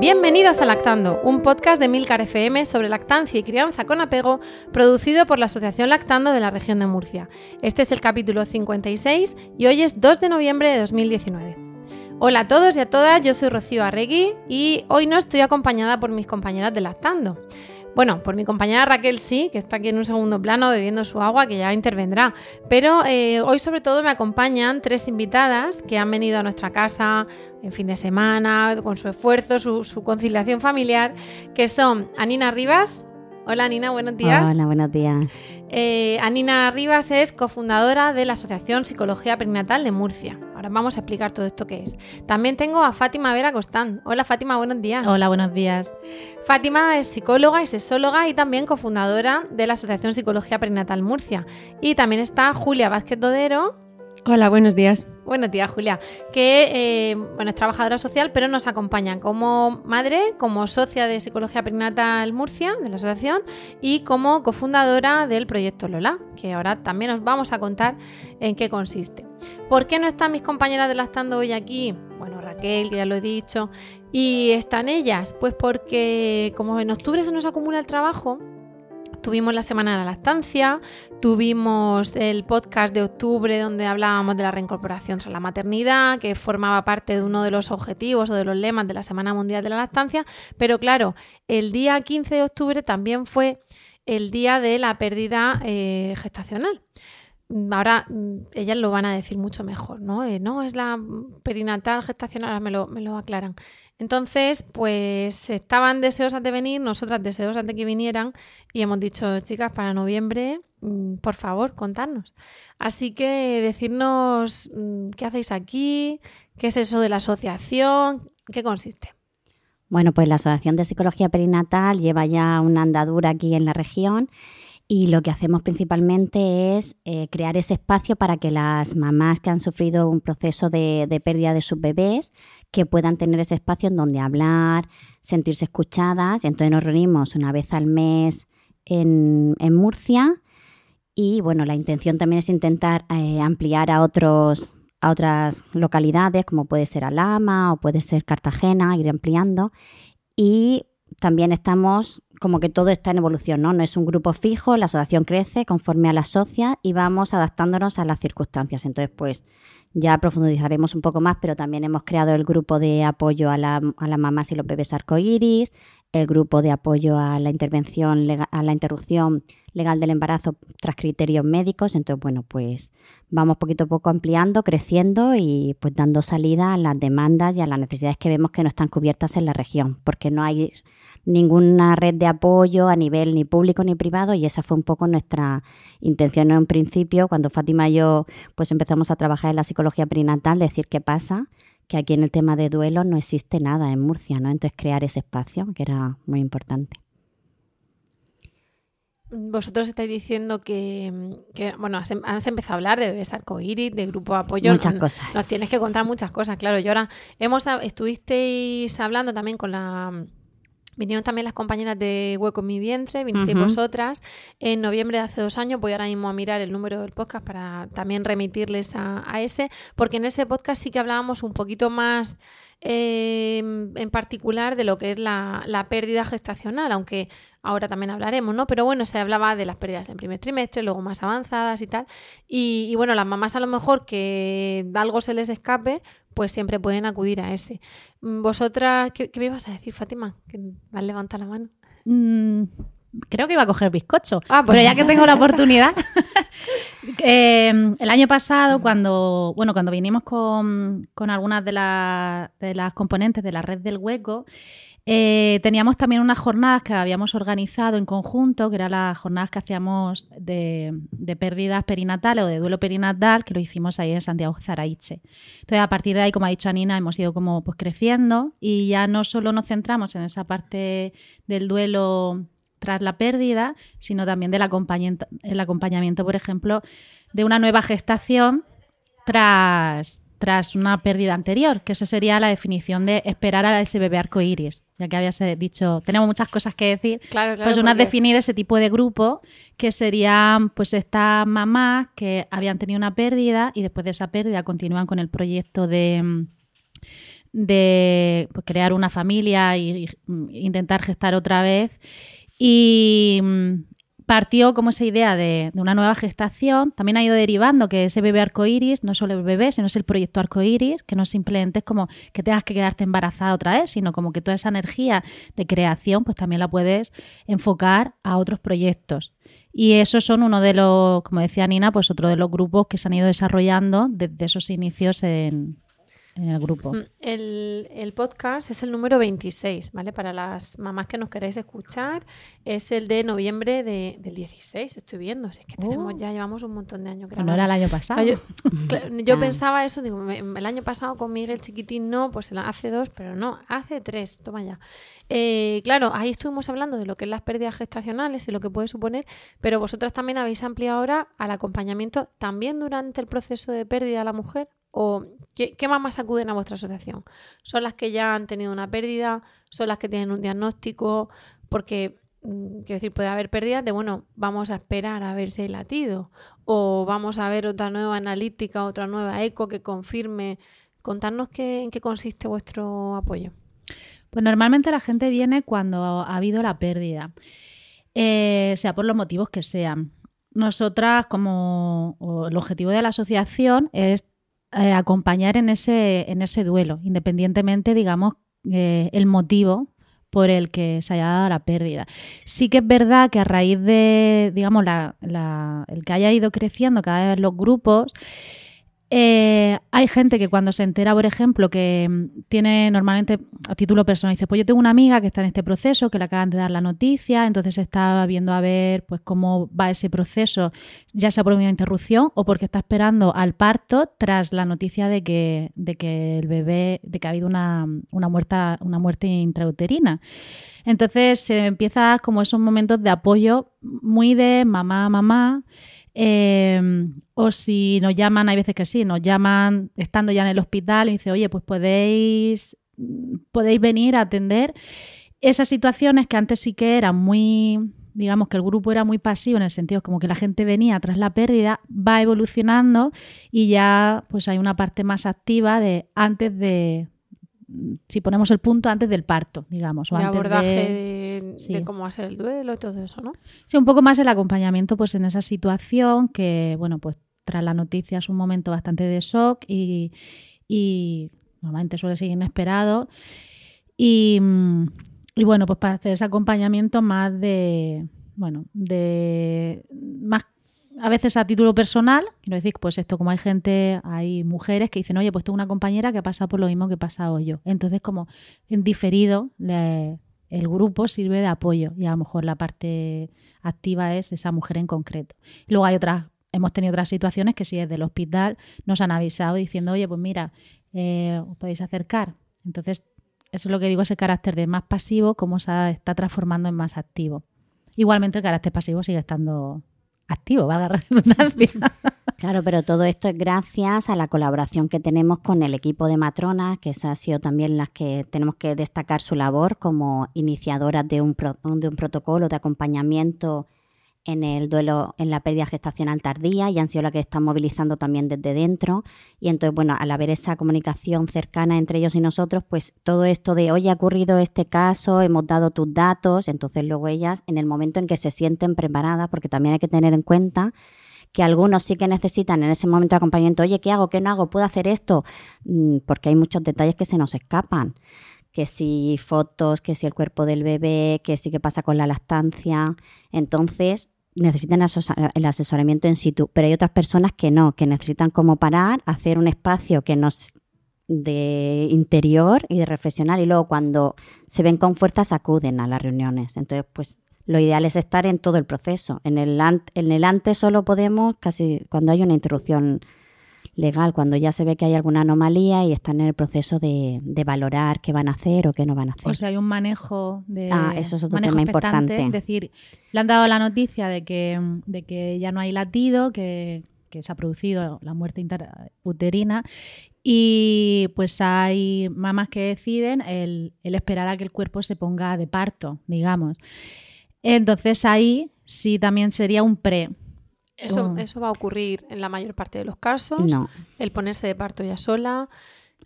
Bienvenidos a Lactando, un podcast de Milcar FM sobre lactancia y crianza con apego, producido por la Asociación Lactando de la región de Murcia. Este es el capítulo 56 y hoy es 2 de noviembre de 2019. Hola a todos y a todas, yo soy Rocío Arregui y hoy no estoy acompañada por mis compañeras de Lactando. Bueno, por mi compañera Raquel sí, que está aquí en un segundo plano bebiendo su agua, que ya intervendrá. Pero eh, hoy sobre todo me acompañan tres invitadas que han venido a nuestra casa en fin de semana, con su esfuerzo, su, conciliación familiar, que son Anina Rivas. Hola Anina, buenos días. Hola, buenos días. Eh, Anina Rivas es cofundadora de la Asociación Psicología Perinatal de Murcia. Ahora vamos a explicar todo esto que es. También tengo a Fátima Vera Costán. Hola Fátima, buenos días. Hola, buenos días. Fátima es psicóloga, es sexóloga y también cofundadora de la Asociación Psicología Perinatal Murcia. Y también está Julia Vázquez Dodero. Hola, buenos días. Buenos días, Julia. Que eh, bueno, es trabajadora social, pero nos acompaña como madre, como socia de Psicología Perinatal Murcia, de la asociación, y como cofundadora del proyecto Lola, que ahora también os vamos a contar en qué consiste. ¿Por qué no están mis compañeras de Lactando hoy aquí? Bueno, Raquel, que ya lo he dicho. ¿Y están ellas? Pues porque como en octubre se nos acumula el trabajo, Tuvimos la semana de la lactancia, tuvimos el podcast de octubre donde hablábamos de la reincorporación tras la maternidad, que formaba parte de uno de los objetivos o de los lemas de la Semana Mundial de la Lactancia, pero claro, el día 15 de octubre también fue el día de la pérdida eh, gestacional. Ahora mm, ellas lo van a decir mucho mejor, ¿no? Eh, no, es la perinatal gestacional, ahora me lo, me lo aclaran. Entonces, pues estaban deseosas de venir, nosotras deseosas de que vinieran y hemos dicho, chicas, para noviembre, mm, por favor, contarnos. Así que decirnos mm, qué hacéis aquí, qué es eso de la asociación, qué consiste. Bueno, pues la Asociación de Psicología Perinatal lleva ya una andadura aquí en la región y lo que hacemos principalmente es eh, crear ese espacio para que las mamás que han sufrido un proceso de, pérdida de sus bebés, que puedan tener ese espacio en donde hablar, sentirse escuchadas. Entonces nos reunimos una vez al mes en, Murcia y bueno, la intención también es intentar eh, ampliar a otros a otras localidades como puede ser Alama o puede ser Cartagena, ir ampliando y también estamos como que todo está en evolución, ¿no? No es un grupo fijo, la asociación crece conforme a la socia y vamos adaptándonos a las circunstancias. Entonces, pues ya profundizaremos un poco más, pero también hemos creado el grupo de apoyo a, la, a las mamás y los bebés arcoíris, el grupo de apoyo a la intervención, a la interrupción legal del embarazo tras criterios médicos. Entonces, bueno, pues vamos poquito a poco ampliando, creciendo y pues dando salida a las demandas y a las necesidades que vemos que no están cubiertas en la región, porque no hay ninguna red de apoyo a nivel ni público ni privado y esa fue un poco nuestra intención en un principio cuando Fátima y yo pues empezamos a trabajar en la psicología perinatal, decir qué pasa que aquí en el tema de duelo no existe nada en Murcia, ¿no? Entonces crear ese espacio, que era muy importante. Vosotros estáis diciendo que, bueno, has, empezado a hablar de bebés arcoíris, de grupo de apoyo. Muchas cosas. Nos tienes que contar muchas cosas, claro. Y ahora hemos, estuvisteis hablando también con la Vinieron también las compañeras de Hueco en mi vientre, vinisteis vosotras en noviembre de hace dos años. Voy ahora mismo a mirar el número del podcast para también remitirles a, ese, porque en ese podcast sí que hablábamos un poquito más eh, en particular de lo que es la, pérdida gestacional, aunque ahora también hablaremos, ¿no? Pero bueno, se hablaba de las pérdidas en primer trimestre, luego más avanzadas y tal. Y, y bueno, las mamás a lo mejor que algo se les escape, pues siempre pueden acudir a ese. Mm, ¿Vosotras qué, me ibas a decir, Fátima? Que me has levantado la mano. Mm, creo que iba a coger bizcocho. Ah, pues Pero ya que tengo la oportunidad. Eh, el año pasado, cuando, bueno, cuando vinimos con, algunas de, de las componentes de la red del hueco, Eh, teníamos también unas jornadas que habíamos organizado en conjunto, que eran las jornadas que hacíamos de, pérdidas perinatales o de duelo perinatal, que lo hicimos ahí en Santiago Zaraiche. Entonces, a partir de ahí, como ha dicho Anina, hemos ido como pues creciendo y ya no solo nos centramos en esa parte del duelo tras la pérdida, sino también del acompañamiento, el acompañamiento, por ejemplo, de una nueva gestación tras, tras una pérdida anterior, que eso sería la definición de esperar a ese bebé arcoíris, ya que habías dicho, tenemos muchas cosas que decir, pues una es definir ese tipo de grupo que serían pues estas mamás que habían tenido una pérdida y después de esa pérdida continúan con el proyecto de de pues, crear una familia e intentar gestar otra vez. Y mm, partió como esa idea de, una nueva gestación. También ha ido derivando que ese bebé arcoíris no solo el bebé, sino es el proyecto arcoíris, que no simplemente es como que tengas que quedarte embarazada otra vez, sino como que toda esa energía de creación, pues también la puedes enfocar a otros proyectos. Y esos son uno de los, como decía Nina, pues otro de los grupos que se han ido desarrollando desde esos inicios en, en el grupo. El, podcast es el número 26, ¿vale? Para las mamás que nos queréis escuchar, es el de noviembre de, del 16, estoy viendo. es que tenemos, oh. ya llevamos un montón de años grabando. no era el año pasado. Yo, yo pensaba eso, digo, el año pasado con Miguel Chiquitín no, pues hace dos, pero no, hace tres, toma ya. Eh, claro, ahí estuvimos hablando de lo que es las pérdidas gestacionales y lo que puede suponer, pero vosotras también habéis ampliado ahora al acompañamiento también durante el proceso de pérdida a la mujer ¿O qué, qué, mamás acuden a vuestra asociación? ¿Son las que ya han tenido una pérdida? ¿Son las que tienen un diagnóstico? Porque, mm, quiero decir, puede haber pérdidas de, bueno, vamos a esperar a ver si latido. O vamos a ver otra nueva analítica, otra nueva eco que confirme. Contarnos qué, en qué consiste vuestro apoyo. Pues normalmente la gente viene cuando ha habido la pérdida, eh, sea por los motivos que sean. Nosotras, como el objetivo de la asociación es eh, acompañar en ese, en ese duelo, independientemente, digamos, eh, el motivo por el que se haya dado la pérdida. Sí que es verdad que a raíz de, digamos, la, el que haya ido creciendo cada vez los grupos, eh, hay gente que cuando se entera, por ejemplo, que mm, tiene normalmente a título personal, dice, pues yo tengo una amiga que está en este proceso, que le acaban de dar la noticia, entonces está viendo a ver pues cómo va ese proceso, ya sea por una interrupción o porque está esperando al parto tras la noticia de que, de que el bebé, de que ha habido una, una, muerta, una muerte intrauterina. Entonces se empieza como esos momentos de apoyo muy de mamá, mamá. Em, o si nos llaman, hay veces que sí, nos llaman estando ya en el hospital y dice, oye, pues podéis, podéis venir a atender. Esas situaciones que antes sí que eran muy, digamos que el grupo era muy pasivo en el sentido como que la gente venía tras la pérdida, va evolucionando y ya pues hay una parte más activa de antes de, si ponemos el punto antes del parto, digamos. O de abordaje de, cómo va a ser el duelo y todo eso, ¿no? Sí, un poco más el acompañamiento pues en esa situación que, bueno, pues tras la noticia es un momento bastante de shock y, normalmente suele ser inesperado. Y, y bueno, pues para hacer ese acompañamiento más de, bueno, de más a veces a título personal, quiero decir, pues esto, como hay gente, hay mujeres que dicen, oye, pues tengo una compañera que ha pasado por lo mismo que he pasado yo. Entonces, como en diferido, el grupo sirve de apoyo y a lo mejor la parte activa es esa mujer en concreto. luego hay otras, hemos tenido otras situaciones que si desde el hospital nos han avisado diciendo, oye, pues mira, eh, os podéis acercar. Entonces, eso es lo que digo, ese carácter de más pasivo, cómo se está transformando en más activo. Igualmente el carácter pasivo sigue estando activo, valga la redundancia. Claro, pero todo esto es gracias a la colaboración que tenemos con el equipo de matronas, que esa ha sido también las que tenemos que destacar su labor como iniciadoras de un, de un protocolo de acompañamiento en el duelo, en la pérdida gestacional tardía y han sido las que están movilizando también desde dentro. Y entonces, bueno, al haber esa comunicación cercana entre ellos y nosotros, pues todo esto de, oye, ha ocurrido este caso, hemos dado tus datos, entonces luego ellas, en el momento en que se sienten preparadas, porque también hay que tener en cuenta que algunos sí que necesitan en ese momento de acompañamiento, oye, ¿qué hago? ¿Qué no hago? ¿Puedo hacer esto? Mm, porque hay muchos detalles que se nos escapan que si fotos, que si el cuerpo del bebé, que si qué pasa con la lactancia. Entonces, necesitan el asesoramiento en situ, pero hay otras personas que no, que necesitan como parar, hacer un espacio que nos de interior y de reflexionar y luego cuando se ven con fuerzas acuden a las reuniones. Entonces, pues lo ideal es estar en todo el proceso. En el, en el antes solo podemos casi cuando hay una interrupción legal, cuando ya se ve que hay alguna anomalía y están en el proceso de, valorar qué van a hacer o qué no van a hacer. O sea, hay un manejo de ah, eso es otro tema importante. Es decir, le han dado la noticia de que, de que ya no hay latido, que, que se ha producido la muerte uterina y pues hay mamás que deciden el, esperar a que el cuerpo se ponga de parto, digamos. Entonces ahí sí también sería un pre. Eso, eso va a ocurrir en la mayor parte de los casos. No. El ponerse de parto ya sola.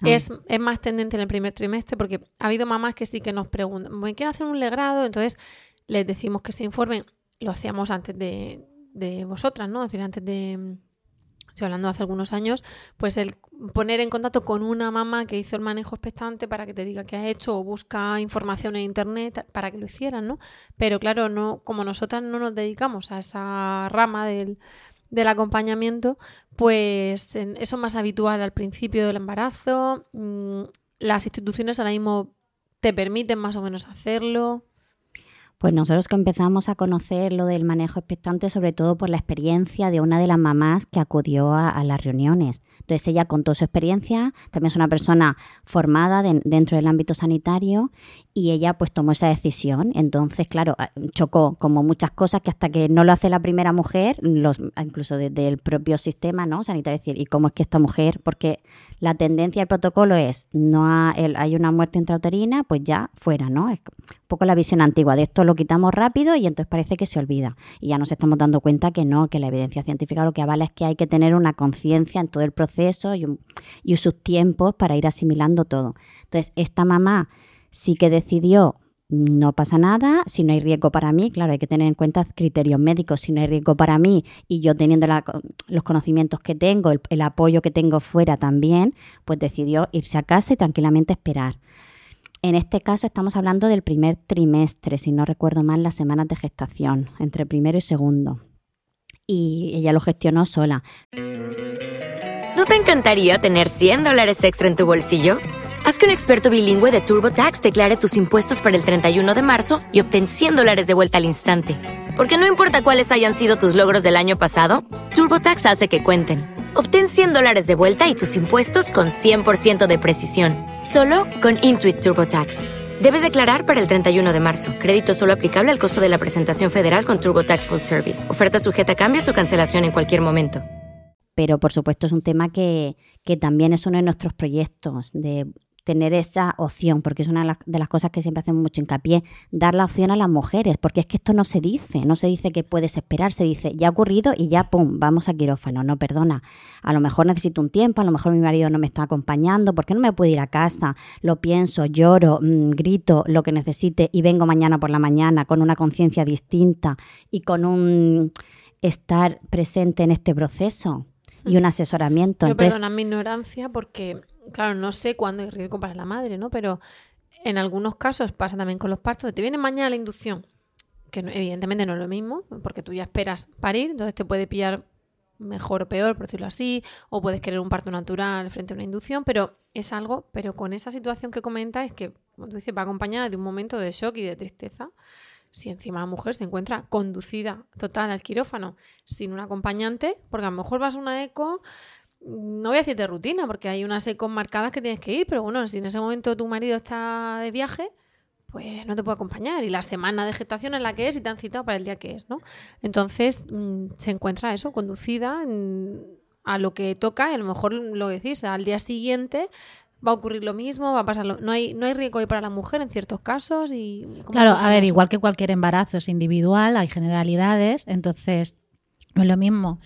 Ah. Es, es, más tendente en el primer trimestre porque ha habido mamás que sí que nos preguntan, ¿me quieren hacer un legrado? Entonces les decimos que se informen. Lo hacíamos antes de, de vosotras, ¿no? Es decir, antes de, estoy hablando hace algunos años, pues el poner en contacto con una mamá que hizo el manejo expectante para que te diga qué ha hecho o busca información en internet para que lo hicieran, ¿no? Pero claro, no, como nosotras no nos dedicamos a esa rama del, del acompañamiento, pues eso es más habitual al principio del embarazo. Mm, las instituciones ahora mismo te permiten más o menos hacerlo. Pues nosotros que empezamos a conocer lo del manejo expectante, sobre todo por la experiencia de una de las mamás que acudió a, las reuniones. Entonces ella contó su experiencia, también es una persona formada dentro del ámbito sanitario y ella pues tomó esa decisión. Entonces, claro, chocó como muchas cosas que hasta que no lo hace la primera mujer, los, incluso desde el propio sistema ¿no? sanitario, decir, ¿y cómo es que esta mujer? Porque la tendencia del protocolo es, no hay una muerte intrauterina, pues ya fuera, ¿no? Poco la visión antigua de esto lo quitamos rápido y entonces parece que se olvida. Y ya nos estamos dando cuenta que no, que la evidencia científica lo que avala es que hay que tener una conciencia en todo el proceso y, y sus tiempos para ir asimilando todo. Entonces, esta mamá sí que decidió no pasa nada, si no hay riesgo para mí, claro, hay que tener en cuenta criterios médicos, si no hay riesgo para mí y yo teniendo los conocimientos que tengo, el, apoyo que tengo fuera también, pues decidió irse a casa y tranquilamente esperar. En este caso estamos hablando del primer trimestre, si no recuerdo mal, las semanas de gestación, entre primero y segundo. Y ella lo gestionó sola. ¿No te encantaría tener 100 dólares extra en tu bolsillo? Haz que un experto bilingüe de TurboTax declare tus impuestos para el 31 de marzo y obtén 100 dólares de vuelta al instante. Porque no importa cuáles hayan sido tus logros del año pasado, TurboTax hace que cuenten. Obtén 100 dólares de vuelta y tus impuestos con 100% de precisión. Solo con Intuit TurboTax. Debes declarar para el 31 de marzo. Crédito solo aplicable al costo de la presentación federal con TurboTax Full Service. Oferta sujeta a cambios o cancelación en cualquier momento. Pero por supuesto es un tema que, que también es uno de nuestros proyectos de tener esa opción, porque es una de las cosas que siempre hacemos mucho hincapié, dar la opción a las mujeres, porque es que esto no se dice, no se dice que puedes esperar, se dice, ya ha ocurrido y ya, pum, vamos a quirófano, no, perdona, a lo mejor necesito un tiempo, a lo mejor mi marido no me está acompañando, ¿por qué no me puedo ir a casa? Lo pienso, lloro, mm, grito lo que necesite y vengo mañana por la mañana con una conciencia distinta y con un estar presente en este proceso y un asesoramiento. Yo perdona mi ignorancia porque claro, no sé cuándo hay riesgo para la madre, ¿no? Pero en algunos casos pasa también con los partos. Te viene mañana la inducción, que evidentemente no es lo mismo, porque tú ya esperas parir, entonces te puede pillar mejor o peor, por decirlo así, o puedes querer un parto natural frente a una inducción, pero es algo, pero con esa situación que comentas, que, como tú dices, va acompañada de un momento de shock y de tristeza. Si encima la mujer se encuentra conducida total al quirófano sin un acompañante, porque a lo mejor vas a una eco, no voy a decir de rutina, porque hay unas ecos marcadas que tienes que ir, pero bueno, si en ese momento tu marido está de viaje, pues no te puede acompañar. Y la semana de gestación es la que es y te han citado para el día que es, ¿no? Entonces mm, se encuentra eso, conducida a lo que toca y a lo mejor lo decís, al día siguiente va a ocurrir lo mismo, va a pasar no hay no hay riesgo ahí para la mujer en ciertos casos y claro a ver igual que cualquier embarazo es individual hay generalidades entonces no es lo mismo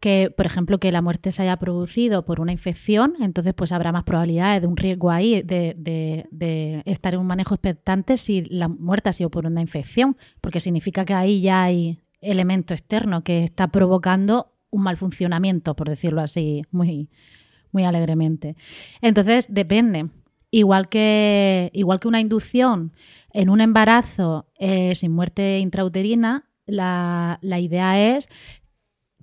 que, por ejemplo, que la muerte se haya producido por una infección, entonces pues habrá más probabilidades de un riesgo ahí de, estar en un manejo expectante si la muerte ha sido por una infección, porque significa que ahí ya hay elemento externo que está provocando un mal funcionamiento, por decirlo así, muy, muy alegremente. Entonces, depende. Igual que, igual que una inducción en un embarazo eh, sin muerte intrauterina, la, la idea es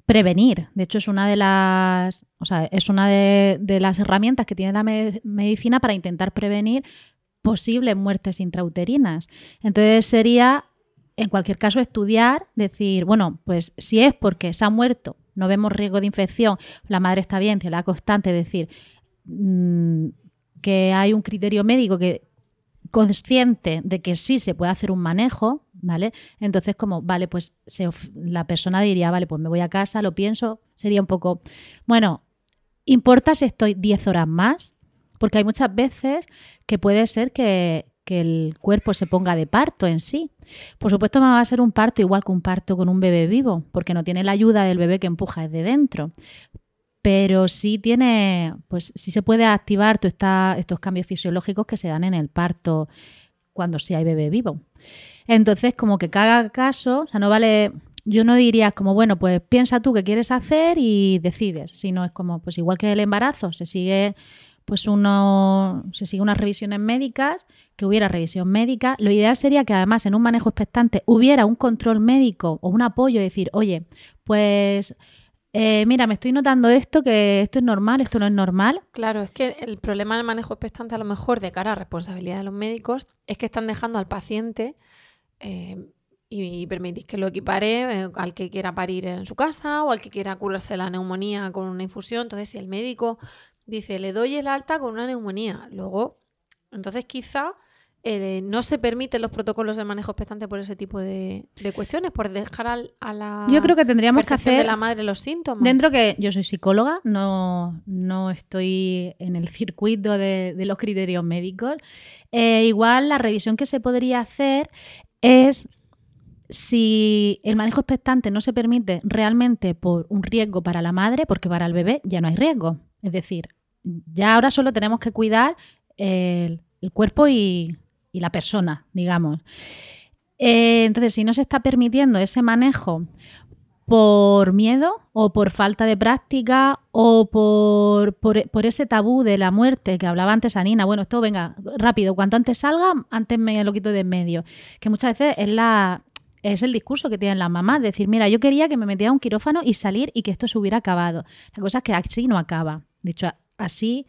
prevenir. De hecho, es una de las, o sea, es una de, las herramientas que tiene la medicina para intentar prevenir posibles muertes intrauterinas. Entonces sería, en cualquier caso, estudiar, decir, bueno, pues si es porque se ha muerto, no vemos riesgo de infección, la madre está bien, tiene la constante, es decir, mm, que hay un criterio médico que consciente de que sí se puede hacer un manejo, ¿vale? Entonces, como, vale, pues la persona diría, vale, pues me voy a casa, lo pienso, sería un poco, bueno, ¿importa si estoy 10 horas más? Porque hay muchas veces que puede ser que, el cuerpo se ponga de parto en sí. Por supuesto, va a ser un parto igual que un parto con un bebé vivo, porque no tiene la ayuda del bebé que empuja desde dentro pero sí tiene, pues sí se puede activar estos cambios fisiológicos que se dan en el parto cuando sí hay bebé vivo. Entonces, como que cada caso, o sea, no vale, yo no diría como, bueno, pues piensa tú qué quieres hacer y decides, sino es como, pues igual que el embarazo, se sigue pues uno se sigue unas revisiones médicas, que hubiera revisión médica. Lo ideal sería que además en un manejo expectante hubiera un control médico o un apoyo, decir, oye, pues eh, mira, me estoy notando esto, que esto es normal, esto no es normal. Claro, es que el problema del manejo expectante a lo mejor de cara a responsabilidad de los médicos es que están dejando al paciente eh, y, permitís que lo equipare eh, al que quiera parir en su casa o al que quiera curarse la neumonía con una infusión. Entonces, si el médico dice, le doy el alta con una neumonía, luego, entonces quizá eh, no se permiten los protocolos de manejo expectante por ese tipo de, cuestiones, por dejar a la yo creo que tendríamos que hacer de la madre los síntomas. Dentro que yo soy psicóloga, no, no estoy en el circuito de, los criterios médicos. Eh, igual la revisión que se podría hacer es si el manejo expectante no se permite realmente por un riesgo para la madre, porque para el bebé ya no hay riesgo. Es decir, ya ahora solo tenemos que cuidar el cuerpo y, y la persona, digamos. Eh, entonces, si no se está permitiendo ese manejo por miedo o por falta de práctica o por, por, ese tabú de la muerte que hablaba antes Anina, bueno, esto venga, rápido, cuanto antes salga, antes me lo quito de en medio, que muchas veces es la... Es el discurso que tienen las mamás, decir, mira, yo quería que me metiera un quirófano y salir y que esto se hubiera acabado. La cosa es que así no acaba. De hecho, así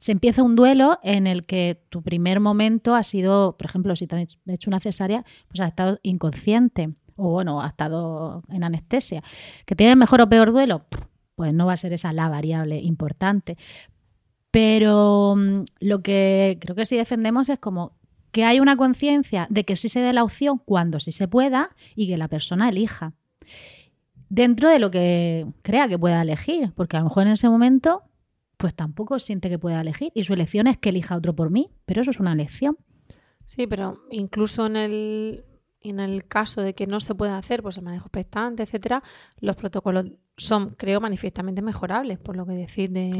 se empieza un duelo en el que tu primer momento ha sido, por ejemplo, si te han hecho una cesárea, pues has estado inconsciente o bueno, ha estado en anestesia. ¿Que tiene mejor o peor duelo? Pues no va a ser esa la variable importante. Pero mm, lo que creo que sí defendemos es como que hay una conciencia de que sí se dé la opción cuando sí se pueda y que la persona elija. Dentro de lo que crea que pueda elegir, porque a lo mejor en ese momento pues tampoco siente que pueda elegir y su elección es que elija otro por mí, pero eso es una elección. Sí, pero incluso en el, en el caso de que no se pueda hacer, pues el manejo expectante, etcétera, los protocolos son, creo, manifiestamente mejorables, por lo que decir de,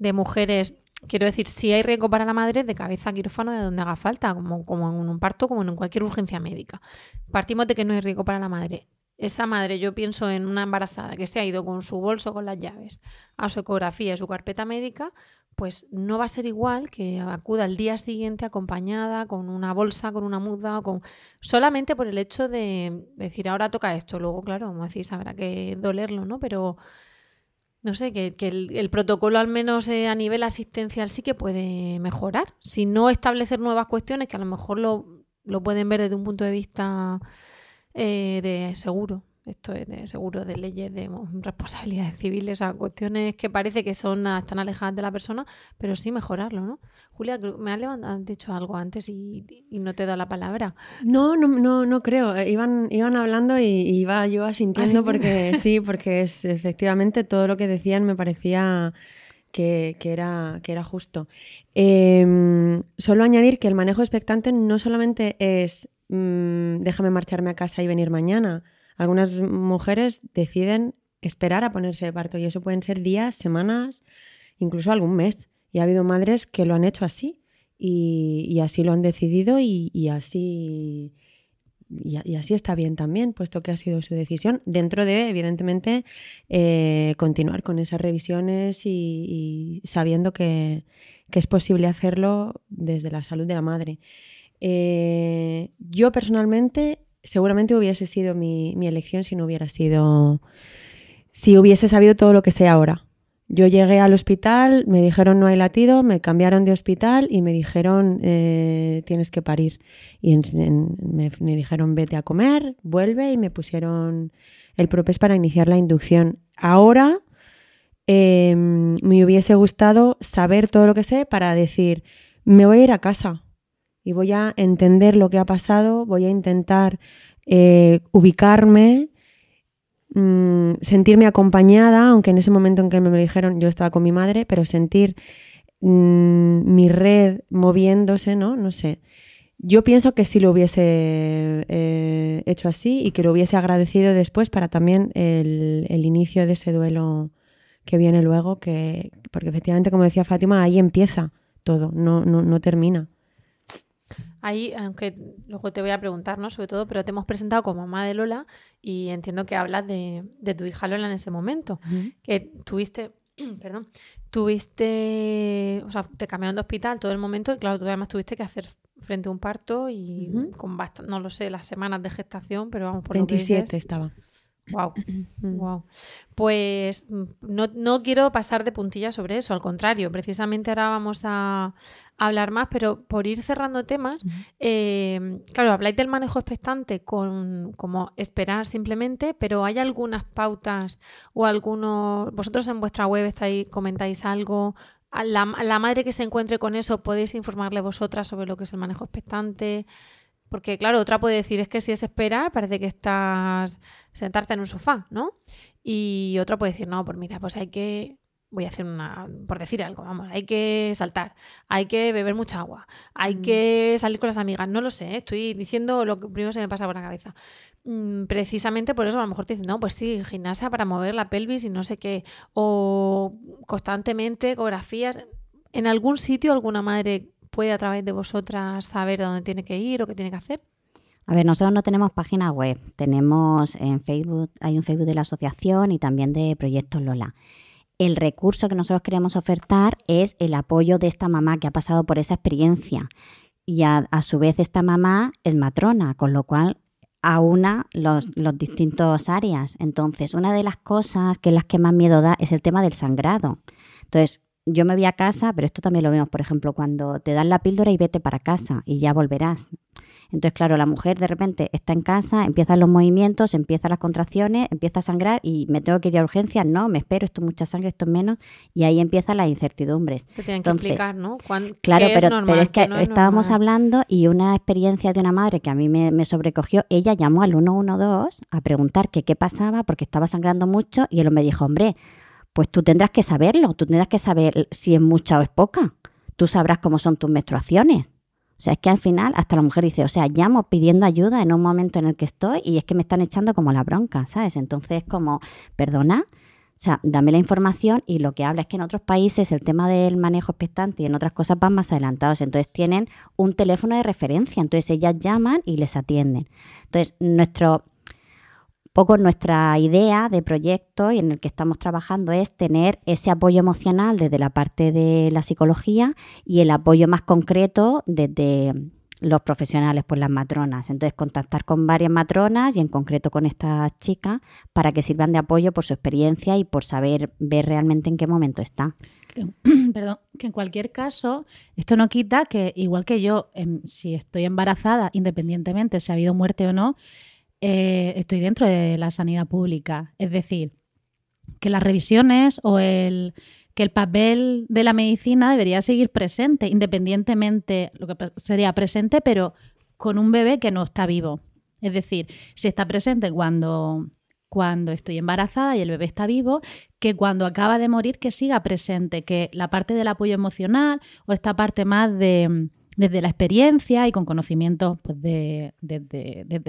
de mujeres. Quiero decir, si hay riesgo para la madre, de cabeza a quirófano de donde haga falta, como, como en un parto, como en cualquier urgencia médica. Partimos de que no hay riesgo para la madre esa madre, yo pienso en una embarazada que se ha ido con su bolso con las llaves a su ecografía y su carpeta médica, pues no va a ser igual que acuda al día siguiente acompañada con una bolsa, con una muda, con solamente por el hecho de decir ahora toca esto. Luego, claro, como decís, habrá que dolerlo, ¿no? Pero no sé, que, el, protocolo al menos eh, a nivel asistencial sí que puede mejorar. Si no establecer nuevas cuestiones que a lo mejor lo, lo pueden ver desde un punto de vista eh, de seguro. Esto es de seguro de leyes de responsabilidades civiles, a cuestiones que parece que son están alejadas de la persona, pero sí mejorarlo, ¿no? Julia, me has, levantado, dicho algo antes y, no te da la palabra. No, no, no, no creo. Eh, iban, iban hablando y, iba yo asintiendo porque sí, porque es efectivamente todo lo que decían me parecía que, era, que era justo. Em, solo añadir que el manejo expectante no solamente es Mm, déjame marcharme a casa y venir mañana. Algunas mujeres deciden esperar a ponerse de parto y eso pueden ser días, semanas, incluso algún mes. Y ha habido madres que lo han hecho así y, así lo han decidido y, así y, así está bien también, puesto que ha sido su decisión, dentro de, evidentemente, eh, continuar con esas revisiones y, sabiendo que, que, es posible hacerlo desde la salud de la madre. Eh, yo personalmente seguramente hubiese sido mi, elección si no hubiera sido si hubiese sabido todo lo que sé ahora. Yo llegué al hospital, me dijeron no hay latido, me cambiaron de hospital y me dijeron eh, tienes que parir. Y me, dijeron vete a comer, vuelve y me pusieron el propes para iniciar la inducción. Ahora em, me hubiese gustado saber todo lo que sé para decir me voy a ir a casa y voy a entender lo que ha pasado, voy a intentar eh, ubicarme Mm, sentirme acompañada, aunque en ese momento en que me lo dijeron yo estaba con mi madre, pero sentir mm, mi red moviéndose, ¿no? No sé. Yo pienso que sí lo hubiese eh, hecho así y que lo hubiese agradecido después para también el, el, inicio de ese duelo que viene luego, que, porque efectivamente, como decía Fátima, ahí empieza todo, no, no, no termina. Ahí, aunque luego te voy a preguntar, ¿no? Sobre todo, pero te hemos presentado como mamá de Lola y entiendo que hablas de, tu hija Lola en ese momento. Que tuviste, perdón, tuviste, o sea, te cambiaron de hospital todo el momento y claro, tú además tuviste que hacer frente a un parto y con bastante, no lo sé, las semanas de gestación, pero vamos por 27 lo que estaba. Wow, wow. Pues no, no, quiero pasar de puntilla sobre eso, al contrario, precisamente ahora vamos a, hablar más, pero por ir cerrando temas, eh, claro, habláis del manejo expectante con como esperar simplemente, pero hay algunas pautas o algunos, vosotros en vuestra web estáis, comentáis algo, a la, la madre que se encuentre con eso, podéis informarle vosotras sobre lo que es el manejo expectante. Porque, claro, otra puede decir es que si es esperar, parece que estás sentarte en un sofá, ¿no? Y otra puede decir, no, pues mira, pues hay que voy a hacer una, por decir algo, vamos, hay que saltar, hay que beber mucha agua, hay mm. que salir con las amigas, no lo sé, ¿eh? estoy diciendo lo que primero se me pasa por la cabeza. Mm, precisamente por eso a lo mejor te dicen, no, pues sí, gimnasia para mover la pelvis y no sé qué, o constantemente ecografías. ¿En algún sitio alguna madre puede a través de vosotras saber dónde tiene que ir o qué tiene que hacer? A ver, nosotros no tenemos página web, tenemos en Facebook, hay un Facebook de la asociación y también de Proyectos Lola el recurso que nosotros queremos ofertar es el apoyo de esta mamá que ha pasado por esa experiencia. Y a, su vez esta mamá es matrona, con lo cual aúna los, los distintos áreas. Entonces, una de las cosas que las que más miedo da es el tema del sangrado. Entonces, yo me voy a casa, pero esto también lo vemos, por ejemplo, cuando te dan la píldora y vete para casa y ya volverás. Entonces, claro, la mujer de repente está en casa, empiezan los movimientos, empiezan las contracciones, empieza a sangrar y me tengo que ir a urgencias, no, me espero, esto es mucha sangre, esto es menos, y ahí empiezan las incertidumbres. Te tienen que explicar, ¿no? claro, pero, es que estábamos hablando y una experiencia de una madre que a mí me, me, sobrecogió, ella llamó al 112 a preguntar que qué pasaba porque estaba sangrando mucho y él me dijo, hombre, pues tú tendrás que saberlo, tú tendrás que saber si es mucha o es poca. Tú sabrás cómo son tus menstruaciones. O sea, es que al final hasta la mujer dice, o sea, llamo pidiendo ayuda en un momento en el que estoy y es que me están echando como la bronca, ¿sabes? Entonces, como, perdona, o sea, dame la información y lo que habla es que en otros países el tema del manejo expectante y en otras cosas van más adelantados. Entonces tienen un teléfono de referencia, entonces ellas llaman y les atienden. Entonces, nuestro poco nuestra idea de proyecto y en el que estamos trabajando es tener ese apoyo emocional desde la parte de la psicología y el apoyo más concreto desde los profesionales, pues las matronas. Entonces, contactar con varias matronas y en concreto con estas chicas para que sirvan de apoyo por su experiencia y por saber ver realmente en qué momento está. Perdón, que en cualquier caso, esto no quita que, igual que yo, em, si estoy embarazada, independientemente si ha habido muerte o no, eh, estoy dentro de la sanidad pública. Es decir, que las revisiones o el que el papel de la medicina debería seguir presente, independientemente, lo que sería presente, pero con un bebé que no está vivo. Es decir, si está presente cuando, cuando estoy embarazada y el bebé está vivo, que cuando acaba de morir que siga presente, que la parte del apoyo emocional o esta parte más de desde la experiencia y con conocimiento pues, de,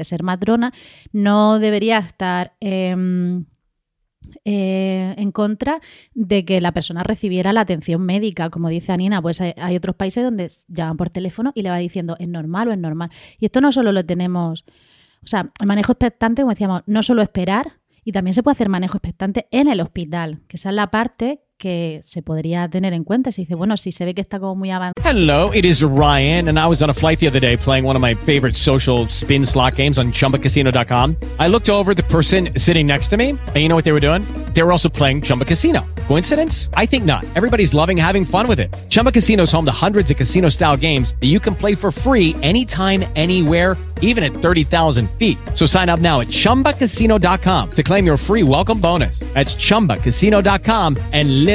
ser matrona, no debería estar em, eh, en contra de que la persona recibiera la atención médica. Como dice Anina, pues hay, otros países donde llaman por teléfono y le va diciendo es normal o es normal. Y esto no solo lo tenemos, o sea, el manejo expectante, como decíamos, no solo esperar, y también se puede hacer manejo expectante en el hospital, que esa es la parte que se podría tener en cuenta. Se dice, bueno, si se ve que está como muy avanzado. Hello, it is Ryan, and I was on a flight the other day playing one of my favorite social spin slot games on chumbacasino.com. I looked over the person sitting next to me, and you know what they were doing? They were also playing Chumba Casino. Coincidence? I think not. Everybody's loving having fun with it. Chumba Casino is home to hundreds of casino style games that you can play for free anytime, anywhere, even at 30,000 feet. So sign up now at chumbacasino.com to claim your free welcome bonus. That's chumbacasino.com and live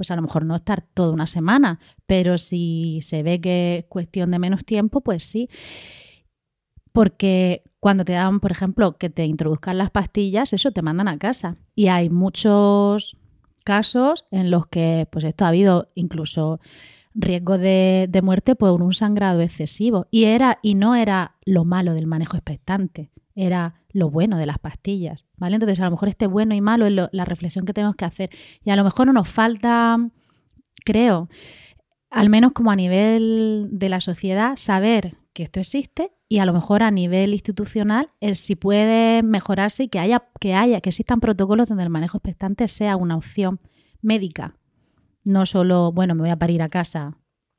pues a lo mejor no estar toda una semana, pero si se ve que es cuestión de menos tiempo, pues sí. Porque cuando te dan, por ejemplo, que te introduzcan las pastillas, eso te mandan a casa. Y hay muchos casos en los que, pues esto ha habido incluso riesgo de, de muerte por un sangrado excesivo. Y era, y no era lo malo del manejo expectante era lo bueno de las pastillas, ¿vale? Entonces, a lo mejor este bueno y malo es la reflexión que tenemos que hacer. Y a lo mejor no nos falta, creo, al menos como a nivel de la sociedad, saber que esto existe y a lo mejor a nivel institucional el si puede mejorarse y que haya, que haya, que existan protocolos donde el manejo expectante sea una opción médica. No solo, bueno, me voy a parir a casa,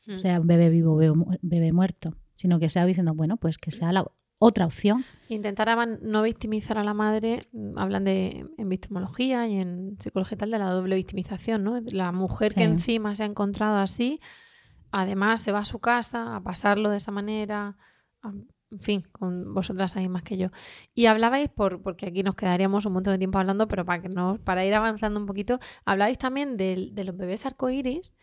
o sea, un bebé vivo, bebé muerto, sino que sea diciendo, bueno, pues que sea la, otra opción. Intentar no victimizar a la madre, hablan de en victimología y en psicología tal de la doble victimización, ¿no? La mujer que encima se ha encontrado así, además se va a su casa a pasarlo de esa manera, en fin, con vosotras ahí más que yo. Y hablabais, por, porque aquí nos quedaríamos un montón de tiempo hablando, pero para, que no, para ir avanzando un poquito, hablabais también de, de los bebés arcoíris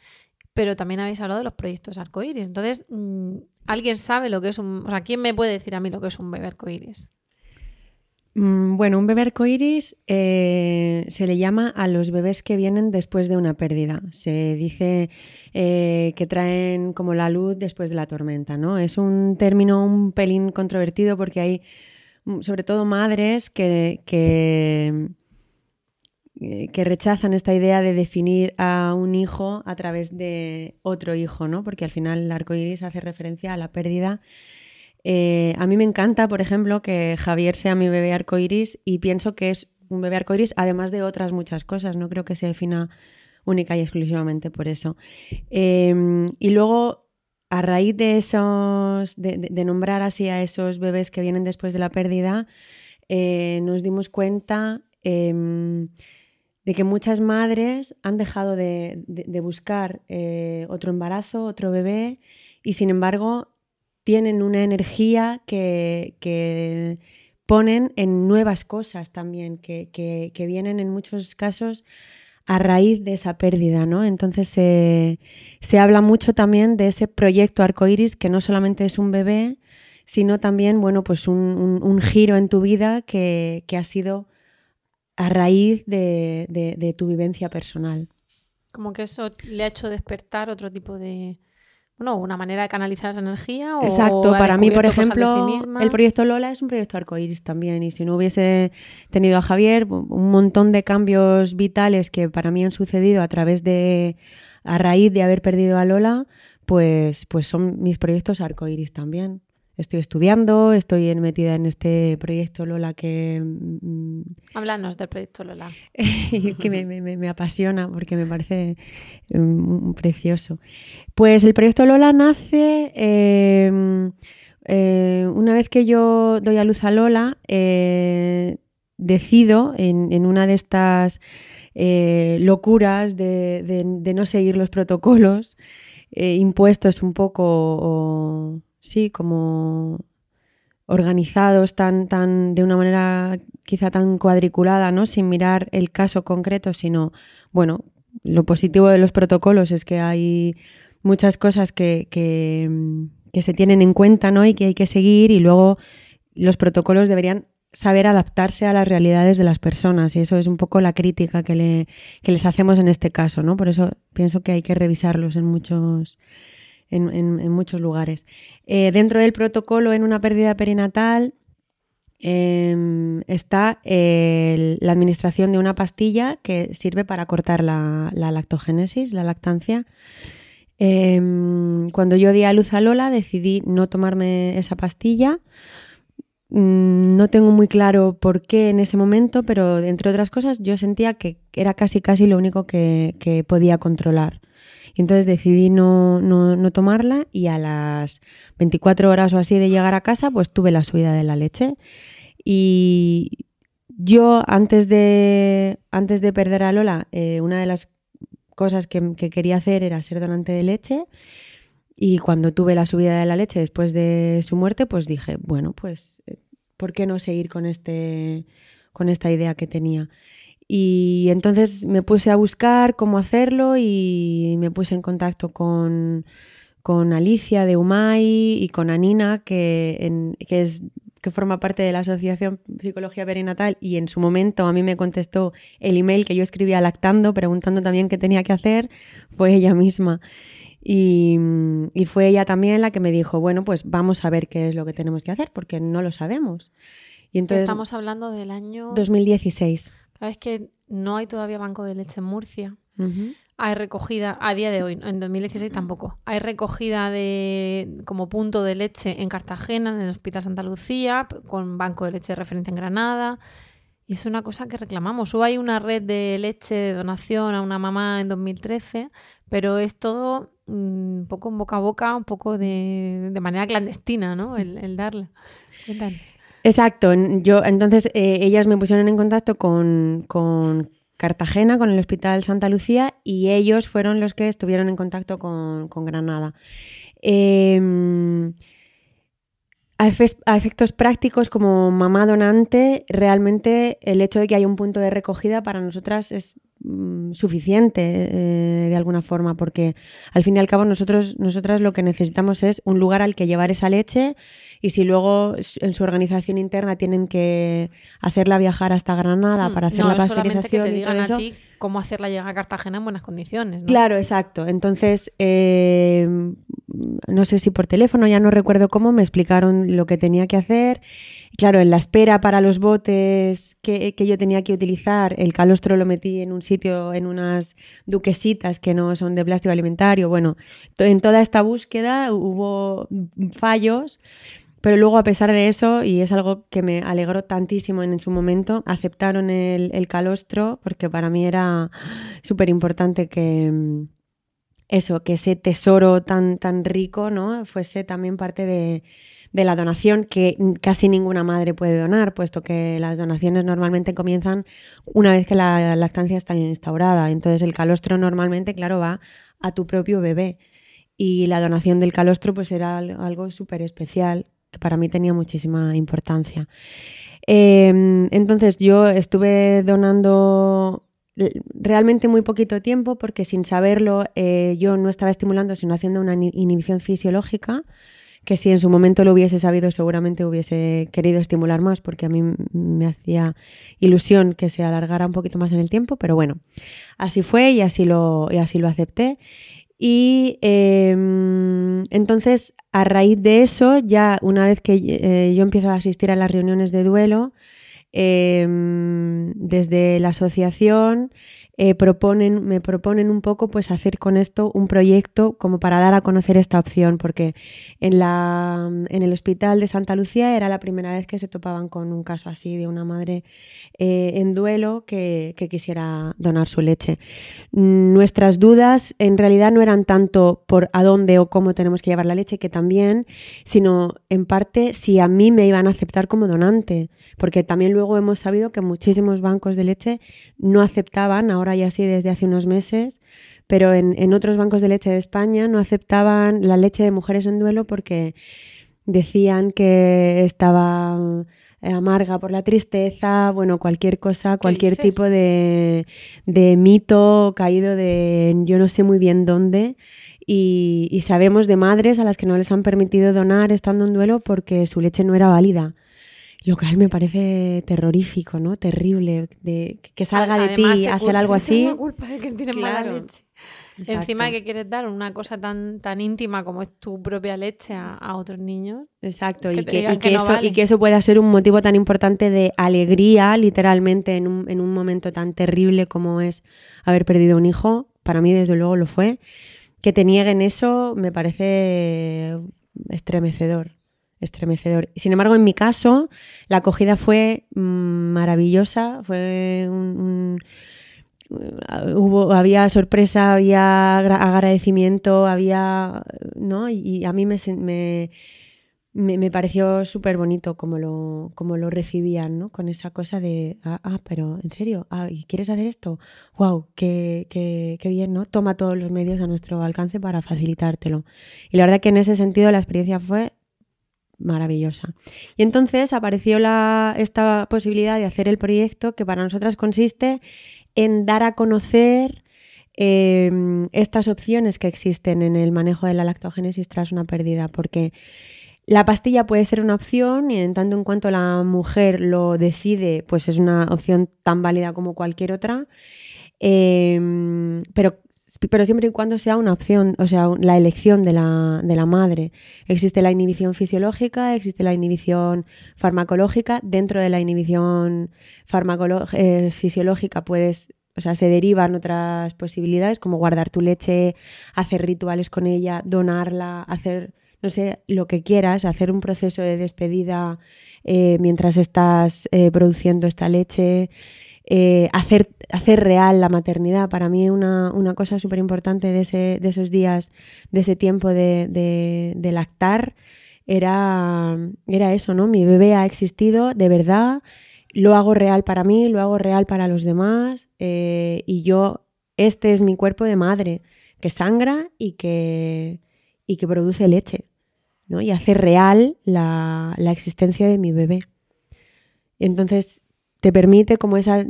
pero también habéis hablado de los proyectos arcoíris. Entonces, mm, ¿alguien sabe lo que es un... O sea, ¿quién me puede decir a mí lo que es un bebé arcoíris? Mm, bueno, un bebé arcoíris eh, se le llama a los bebés que vienen después de una pérdida. Se dice eh, que traen como la luz después de la tormenta, ¿no? Es un término un pelín controvertido porque hay mm, sobre todo madres que, que que rechazan esta idea de definir a un hijo a través de otro hijo, ¿no? Porque al final el arco iris hace referencia a la pérdida. Eh, a mí me encanta, por ejemplo, que Javier sea mi bebé arco iris y pienso que es un bebé arco iris, además de otras muchas cosas. No creo que se defina única y exclusivamente por eso. Em, y luego, a raíz de esos, de, nombrar así a esos bebés que vienen después de la pérdida, eh, nos dimos cuenta em, de que muchas madres han dejado de, buscar eh, otro embarazo, otro bebé, y sin embargo tienen una energía que, ponen en nuevas cosas también, que, vienen en muchos casos a raíz de esa pérdida, ¿no? Entonces se habla mucho también de ese proyecto arcoiris que no solamente es un bebé, sino también, bueno, pues un, giro en tu vida que, que ha sido a raíz de, tu vivencia personal. Como que eso le ha hecho despertar otro tipo de, bueno, una manera de canalizar esa energía. O Exacto, para mí, por ejemplo, el proyecto Lola es un proyecto arcoíris también. Y si no hubiese tenido a Javier, un montón de cambios vitales que para mí han sucedido a través de, a raíz de haber perdido a Lola, pues, pues son mis proyectos arcoíris también estoy estudiando, estoy metida en este proyecto Lola que... Mm, Háblanos del proyecto Lola. que me, apasiona porque me parece mm, precioso. Pues el proyecto Lola nace em, eh, una vez que yo doy a luz a Lola, eh, decido en, una de estas eh, locuras de, no seguir los protocolos impuestos un poco sí, como organizados tan, tan, de una manera quizá tan cuadriculada, ¿no? Sin mirar el caso concreto, sino, bueno, lo positivo de los protocolos es que hay muchas cosas que, que, se tienen en cuenta, ¿no? Y que hay que seguir y luego los protocolos deberían saber adaptarse a las realidades de las personas y eso es un poco la crítica que, le, que les hacemos en este caso, ¿no? Por eso pienso que hay que revisarlos en muchos, en, muchos lugares. Eh, dentro del protocolo en una pérdida perinatal em, está la administración de una pastilla que sirve para cortar la, la lactogénesis, la lactancia. Em, cuando yo di a luz a Lola decidí no tomarme esa pastilla. Mm, No tengo muy claro por qué en ese momento, pero entre otras cosas yo sentía que era casi casi lo único que podía controlar. Y entonces decidí no, no, no tomarla y a las 24 horas o así de llegar a casa pues tuve la subida de la leche. Y yo antes de, antes de perder a Lola, eh, una de las cosas que, que quería hacer era ser donante de leche. Y cuando tuve la subida de la leche después de su muerte, pues dije, bueno, pues, eh, ¿por qué no seguir con, este, con esta idea que tenía? Y entonces me puse a buscar cómo hacerlo y me puse en contacto con, con Alicia de UMAI y con Anina, que, en- que, es, que forma parte de la Asociación Psicología Perinatal y en su momento a mí me contestó el email que yo escribía lactando, preguntando también qué tenía que hacer, fue ella misma. Y, y fue ella también la que me dijo, bueno, pues vamos a ver qué es lo que tenemos que hacer, porque no lo sabemos. Y entonces, Estamos hablando del año... 2016. Claro, es que no hay todavía banco de leche en Murcia. Hay recogida, a día de hoy, en 2016 tampoco. Hay recogida de como punto de leche en Cartagena, en el Hospital Santa Lucía, con banco de leche de referencia en Granada. Y es una cosa que reclamamos. Hubo ahí una red de leche de donación a una mamá en 2013, pero es todo mm, un poco en boca a boca, un poco de, de manera clandestina, ¿no? El, el darla. Cuéntanos. Exacto. Yo, entonces, eh, ellas me pusieron en contacto con, con Cartagena, con el Hospital Santa Lucía, y ellos fueron los que estuvieron en contacto con, con Granada. A, efes- a efectos prácticos, como mamá donante, realmente el hecho de que haya un punto de recogida para nosotras es mm, suficiente eh, de alguna forma, porque al fin y al cabo nosotros, nosotras lo que necesitamos es un lugar al que llevar esa leche y si luego en su organización interna tienen que hacerla viajar hasta Granada Mm, para hacer no, la es que te y todo digan eso. a ti cómo hacerla llegar a Cartagena en buenas condiciones, ¿no? Claro, exacto. Entonces, eh, no sé si por teléfono, ya no recuerdo cómo, me explicaron lo que tenía que hacer. Claro, en la espera para los botes que, que yo tenía que utilizar, el calostro lo metí en un sitio, en unas duquesitas que no son de plástico alimentario. Bueno, en toda esta búsqueda hubo fallos. Pero luego, a pesar de eso, y es algo que me alegró tantísimo en, su momento, aceptaron el, calostro, porque para mí era súper importante que mm, eso, que ese tesoro tan, tan rico, ¿no? Fuese también parte de, de la donación que casi ninguna madre puede donar, puesto que las donaciones normalmente comienzan una vez que la lactancia está instaurada. Entonces el calostro normalmente, claro, va a tu propio bebé. Y la donación del calostro pues era al- algo súper especial, que para mí tenía muchísima importancia. Eh, entonces yo estuve donando realmente muy poquito tiempo porque sin saberlo eh, yo no estaba estimulando sino haciendo una inhibición fisiológica que si en su momento lo hubiese sabido seguramente hubiese querido estimular más porque a mí me hacía ilusión que se alargara un poquito más en el tiempo, pero bueno, así fue y así lo, y así lo acepté. Y eh, entonces, a raíz de eso, ya una vez que eh, yo empiezo a asistir a las reuniones de duelo, eh, desde la asociación eh, proponen, me proponen un poco pues hacer con esto un proyecto como para dar a conocer esta opción, porque en, la, en el hospital de Santa Lucía era la primera vez que se topaban con un caso así de una madre eh, en duelo que, que quisiera donar su leche. Nuestras dudas en realidad no eran tanto por a dónde o cómo tenemos que llevar la leche, que también, sino en parte si a mí me iban a aceptar como donante, porque también luego hemos sabido que muchísimos bancos de leche no aceptaban, ahora ya sí desde hace unos meses, pero en, en otros bancos de leche de España no aceptaban la leche de mujeres en duelo porque decían que estaba eh, amarga por la tristeza, bueno, cualquier cosa, cualquier tipo de, de mito caído de yo no sé muy bien dónde. Y, y sabemos de madres a las que no les han permitido donar estando en duelo porque su leche no era válida. Lo cual me parece terrorífico, ¿no? Terrible, de que salga de ti hacer algo así. echa la culpa de que tienes mala leche. Exacto. Encima que quieres dar una cosa tan, tan íntima como es tu propia leche a, a otros niños. Exacto, que y que, digan y que que no eso, vale. y que eso pueda ser un motivo tan importante de alegría, literalmente, en un, en un momento tan terrible como es haber perdido un hijo. Para mí, desde luego, lo fue. Que te nieguen eso me parece estremecedor. Estremecedor. Sin embargo, en mi caso, la acogida fue mm, maravillosa. Fue un- Uh, hubo, había sorpresa, había agra- agradecimiento, había, ¿no? Y, a mí me, me, me pareció súper bonito como lo, como lo recibían, ¿no? Con esa cosa de, ah, ah, pero ¿en serio? Ah, ¿y quieres hacer esto? ¡Wow! Qué, qué, qué bien, ¿no? Toma todos los medios a nuestro alcance para facilitártelo. Y la verdad que en ese sentido la experiencia fue maravillosa. Y entonces apareció la, esta posibilidad de hacer el proyecto que para nosotras consiste en dar a conocer eh, estas opciones que existen en el manejo de la lactogénesis tras una pérdida, porque la pastilla puede ser una opción y en tanto en cuanto la mujer lo decide, pues es una opción tan válida como cualquier otra, Eh, pero, pero siempre y cuando sea una opción, o sea, la elección de la, de la madre. Existe la inhibición fisiológica, existe la inhibición farmacológica. Dentro de la inhibición eh, fisiológica puedes, o sea, se derivan otras posibilidades como guardar tu leche, hacer rituales con ella, donarla, hacer, no sé, lo que quieras, hacer un proceso de despedida eh, mientras estás eh, produciendo esta leche. Eh, hacer, hacer real la maternidad. Para mí una, una cosa súper importante de, de esos días, de ese tiempo de, de- lactar, era, era eso, ¿no? Mi bebé ha existido de verdad, lo hago real para mí, lo hago real para los demás eh, y yo, este es mi cuerpo de madre, que sangra y que, y que produce leche, ¿no? Y hace real la, la existencia de mi bebé. Entonces te permite como esa,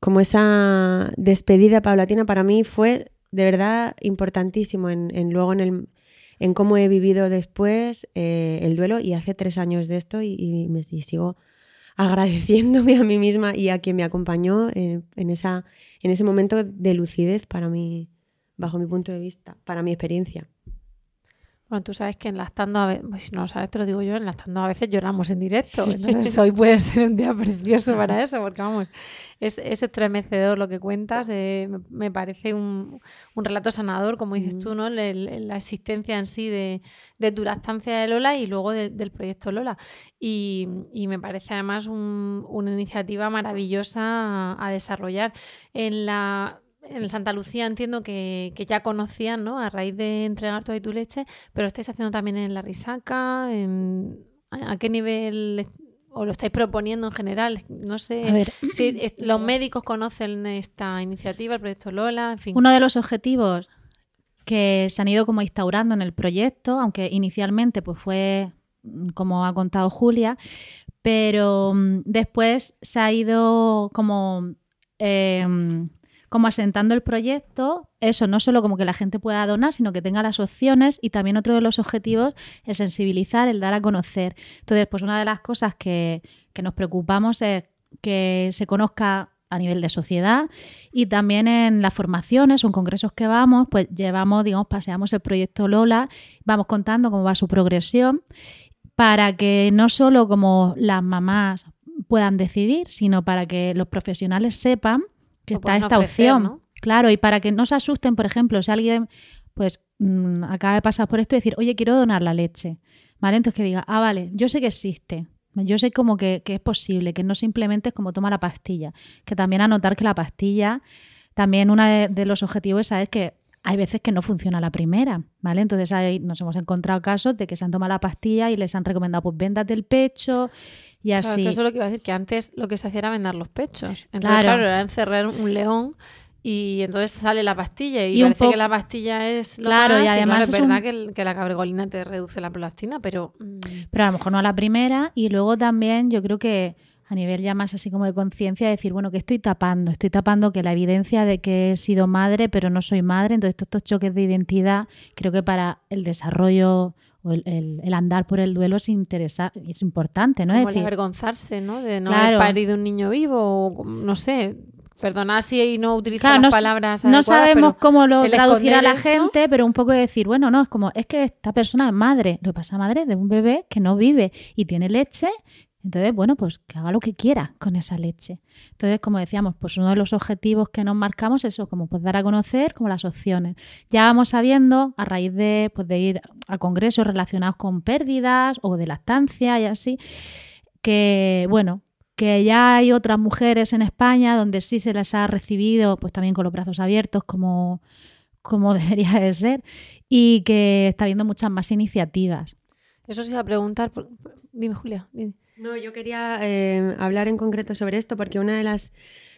como esa despedida paulatina para mí fue de verdad importantísimo en, en luego en el en cómo he vivido después eh, el duelo y hace tres años de esto y, me sigo agradeciéndome a mí misma y a quien me acompañó en, en esa, en ese momento de lucidez para mí, bajo mi punto de vista, para mi experiencia. Bueno, tú sabes que en Lactando, a veces, si no lo sabes, te lo digo yo, en Lactando a veces lloramos en directo. Entonces hoy puede ser un día precioso para eso, porque vamos, es, es estremecedor lo que cuentas. eh, me, me parece un, un relato sanador, como dices tú, ¿no? La existencia en sí de, de tu lactancia de Lola y luego de- del proyecto Lola. Y, y me parece además un- una iniciativa maravillosa a, a desarrollar. En la en Santa Lucía entiendo que, que ya conocían, ¿no? A raíz de entregar toda tu leche, pero lo estáis haciendo también en la risaca. en- ¿a, qué nivel o lo estáis proponiendo en general? No sé A ver. si es- los médicos conocen esta iniciativa, el proyecto Lola, en fin. Uno de los objetivos que se han ido como instaurando en el proyecto, aunque inicialmente pues fue como ha contado Julia, pero mm, después se ha ido como, eh, como asentando el proyecto, eso no solo como que la gente pueda donar, sino que tenga las opciones y también otro de los objetivos es sensibilizar, el dar a conocer. Entonces, pues una de las cosas que, que nos preocupamos es que se conozca a nivel de sociedad y también en las formaciones o en congresos que vamos, pues llevamos, digamos, paseamos el proyecto Lola, vamos contando cómo va su progresión para que no solo como las mamás puedan decidir, sino para que los profesionales sepan que está esta ofrecer, opción. ¿no? Claro, y para que no se asusten, por ejemplo, si alguien pues mm, acaba de pasar por esto y decir, oye, quiero donar la leche, ¿vale? Entonces que diga, ah, vale, yo sé que existe, yo sé como que, que es posible, que no simplemente es como toma la pastilla, que también anotar que la pastilla, también uno de, de los objetivos es saber que hay veces que no funciona la primera, ¿vale? Entonces ahí nos hemos encontrado casos de que se han tomado la pastilla y les han recomendado pues vendas del pecho y Claro, así. que eso es lo que iba a decir, que antes lo que se hacía era vendar los pechos. Entonces, Claro. claro, era encerrar un león y entonces sale la pastilla y, parece que la pastilla es lo Claro, más, y además es es un- verdad que, el- que la cabrigolina te reduce la prolactina, pero... mm, pero a lo mejor no a la primera y luego también yo creo que a nivel ya más así como de conciencia decir, bueno, que estoy tapando? Estoy tapando que la evidencia de que he sido madre pero no soy madre, entonces todos estos choques de identidad creo que para el desarrollo o el, el- el andar por el duelo es, interesa- es importante, ¿no? Es Como el decir, avergonzarse, ¿no? De no Claro. haber parido un niño vivo, o no sé. Perdonad si no utilizo Claro, las no, palabras no sabemos pero cómo lo traducirá la eso- gente, pero un poco de decir, bueno, no, es como, es que esta persona es madre, lo pasa madre de un bebé que no vive y tiene leche, entonces, bueno, pues que haga lo que quiera con esa leche. Entonces, como decíamos, pues uno de los objetivos que nos marcamos es eso, como pues dar a conocer como las opciones. Ya vamos sabiendo, a raíz de, pues, de ir a congresos relacionados con pérdidas o de lactancia y así, que, bueno, que ya hay otras mujeres en España donde sí se las ha recibido, pues también con los brazos abiertos, como, como debería de ser, y que está habiendo muchas más iniciativas. Eso se iba a preguntar. Dime, Julia. dime. No, yo quería eh, hablar en concreto sobre esto porque una de las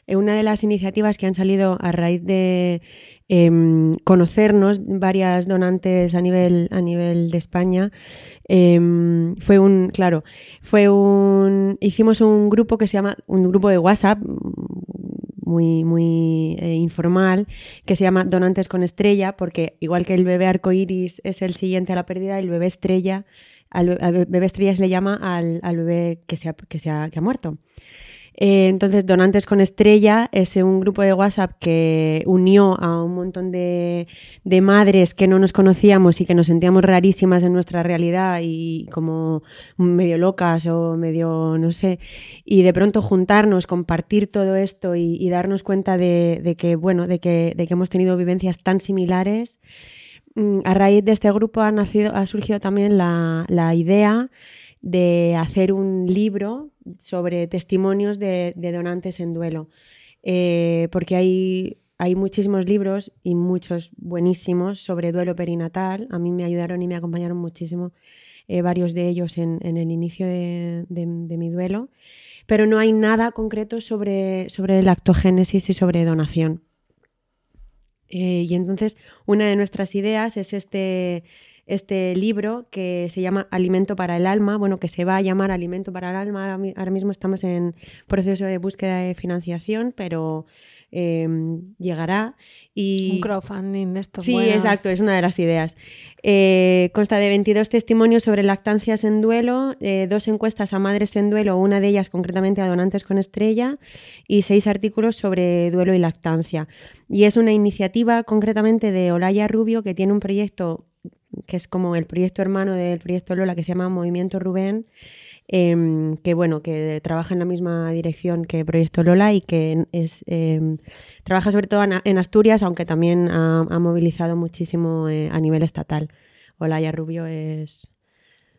eh, una de las iniciativas que han salido a raíz de em, conocernos varias donantes a nivel a nivel de España em, fue un claro fue un hicimos un grupo que se llama un grupo de WhatsApp muy muy eh, informal que se llama donantes con estrella porque igual que el bebé arcoíris es el siguiente a la pérdida el bebé estrella al, bebé estrella se le llama al, al bebé que se ha, que se que ha muerto. Eh, entonces, Donantes con Estrella es un grupo de WhatsApp que unió a un montón de, de madres que no nos conocíamos y que nos sentíamos rarísimas en nuestra realidad y como medio locas o medio, no sé, y de pronto juntarnos, compartir todo esto y, y darnos cuenta de, de que, bueno, de que, de que hemos tenido vivencias tan similares. Mm, A raíz de este grupo ha, surgido también la, idea de hacer un libro sobre testimonios de, donantes en duelo. Eh, porque hay, muchísimos libros y muchos buenísimos sobre duelo perinatal. A mí me ayudaron y me acompañaron muchísimo eh, varios de ellos en, el inicio de mi duelo. Pero no hay nada concreto sobre, sobre lactogénesis y sobre donación. Eh, y entonces una de nuestras ideas es este, este libro que se llama Alimento para el Alma, bueno, que se va a llamar Alimento para el Alma. Ahora, mi- ahora mismo estamos en proceso de búsqueda de financiación, pero eh, llegará. Y... Un crowdfunding de estos Sí, buenos. exacto, es una de las ideas. Eh, consta de 22 testimonios sobre lactancias en duelo, eh, dos encuestas a madres en duelo, una de ellas concretamente a donantes con estrella, y seis artículos sobre duelo y lactancia. Y es una iniciativa concretamente de Olaya Rubio, que tiene un proyecto que es como el proyecto hermano del proyecto Lola, que se llama Movimiento Rubén, em, que bueno, que trabaja en la misma dirección que Proyecto Lola y que es em, trabaja sobre todo en, Asturias, aunque también ha, ha movilizado muchísimo eh, a nivel estatal. Olaya Rubio es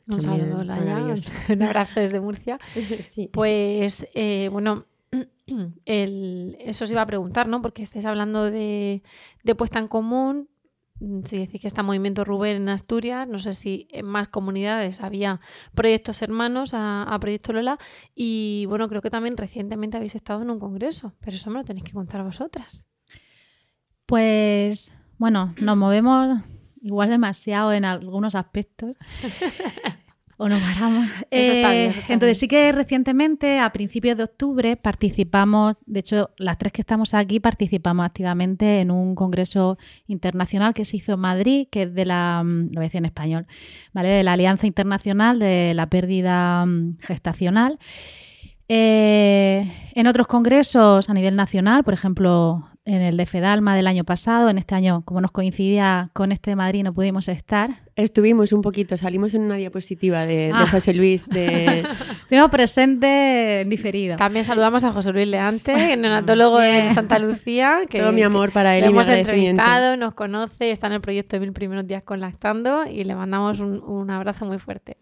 Un saludo, maravillosa. Un abrazo desde Murcia. sí. Pues, eh, bueno, el- eso os iba a preguntar, ¿no? Porque estáis hablando de, de puesta en común. Mm, Si decís que está Movimiento Rubén en Asturias, no sé si en más comunidades había proyectos hermanos a, a Proyecto Lola. Y bueno, creo que también recientemente habéis estado en un congreso, pero eso me lo tenéis que contar vosotras. Pues bueno, nos movemos igual demasiado en algunos aspectos. o nos paramos. Eso está bien, Eh, eso está entonces bien. sí que recientemente, a principios de octubre, participamos, de hecho las tres que estamos aquí participamos activamente en un congreso internacional que se hizo en Madrid, que es de la, mm, lo voy a decir en español, ¿vale? De la Alianza Internacional de la Pérdida mm, Gestacional. Eh, en otros congresos a nivel nacional, por ejemplo, en el de Fedalma del año pasado, en este año, como nos coincidía con este de Madrid, no pudimos estar. Estuvimos un poquito, salimos en una diapositiva de, de Ah. José Luis de Estuvimos presentes en diferido. También saludamos a José Luis Leante, neonatólogo de. Santa Lucía. Que, todo mi amor para él Lo y hemos entrevistado, nos conoce, está en el proyecto de Mil Primeros Días con Lactando y le mandamos un, un abrazo muy fuerte.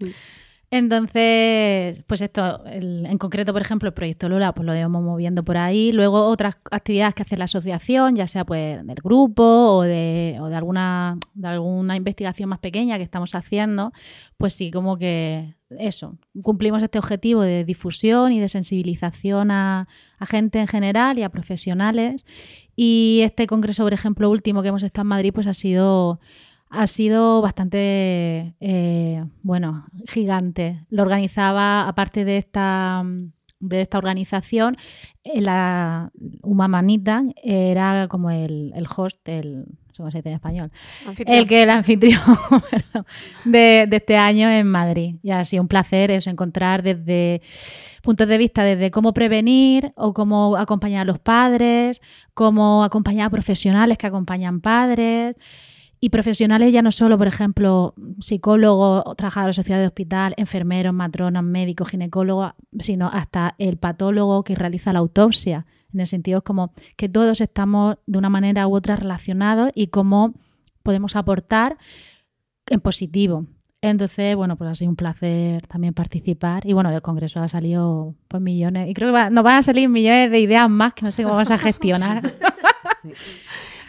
Entonces, pues esto, el- en concreto, por ejemplo, el proyecto Lola, pues lo llevamos moviendo por ahí. Luego otras actividades que hace la asociación, ya sea pues del grupo o de, o de alguna, de alguna investigación más pequeña que estamos haciendo, pues sí, como que eso, cumplimos este objetivo de difusión y de sensibilización a, a gente en general y a profesionales. Y este congreso, por ejemplo, último que hemos estado en Madrid, pues ha sido ha sido bastante, eh, bueno, gigante. Lo organizaba, aparte de esta, de esta organización, eh, la Humamanita era como el, el host, el, cómo se dice en español. Anfitrión. El que el anfitrión de, de este año en Madrid. Y ha sido un placer eso, encontrar desde puntos de vista desde cómo prevenir o cómo acompañar a los padres, cómo acompañar a profesionales que acompañan padres. Y profesionales ya no solo, por ejemplo, psicólogos, trabajadores de sociedad de hospital, enfermeros, matronas, médicos, ginecólogos, sino hasta el patólogo que realiza la autopsia. En el sentido es como que todos estamos de una manera u otra relacionados y cómo podemos aportar en positivo. Entonces, bueno, pues ha sido un placer también participar. Y bueno, del Congreso ha salido pues millones. Y creo que va- nos van a salir millones de ideas más que no sé cómo vamos a gestionar.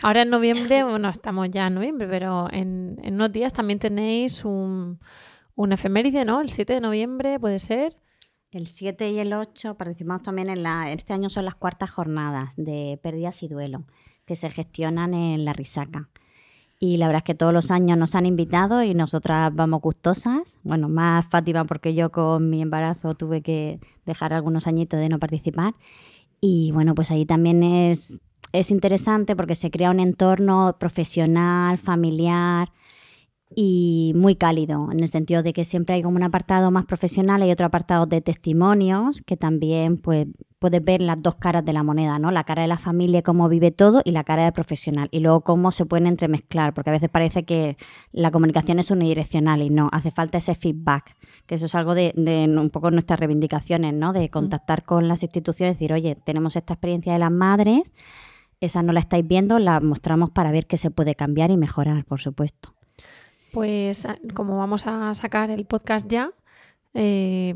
Ahora en noviembre, bueno, estamos ya en noviembre, pero en, unos días también tenéis un, un efeméride, ¿no? El 7 de noviembre, ¿puede ser? El 7 y el 8 participamos también en la. Este año son las cuartas jornadas de pérdidas y duelo que se gestionan en la Risaca. Y la verdad es que todos los años nos han invitado y nosotras vamos gustosas. Bueno, más Fátima porque yo con mi embarazo tuve que dejar algunos añitos de no participar. Y bueno, pues ahí también es, es interesante porque se crea un entorno profesional, familiar y muy cálido, en el sentido de que siempre hay como un apartado más profesional y otro apartado de testimonios, que también pues puedes ver las dos caras de la moneda, ¿no? La cara de la familia, cómo vive todo, y la cara del profesional. Y luego cómo se pueden entremezclar, porque a veces parece que la comunicación es unidireccional y no, hace falta ese feedback, que eso es algo de, de un poco nuestras reivindicaciones, ¿no? De contactar con las instituciones, decir, oye, tenemos esta experiencia de las madres, esa no la estáis viendo, la mostramos para ver qué se puede cambiar y mejorar, por supuesto. Pues a- como vamos a sacar el podcast ya, eh,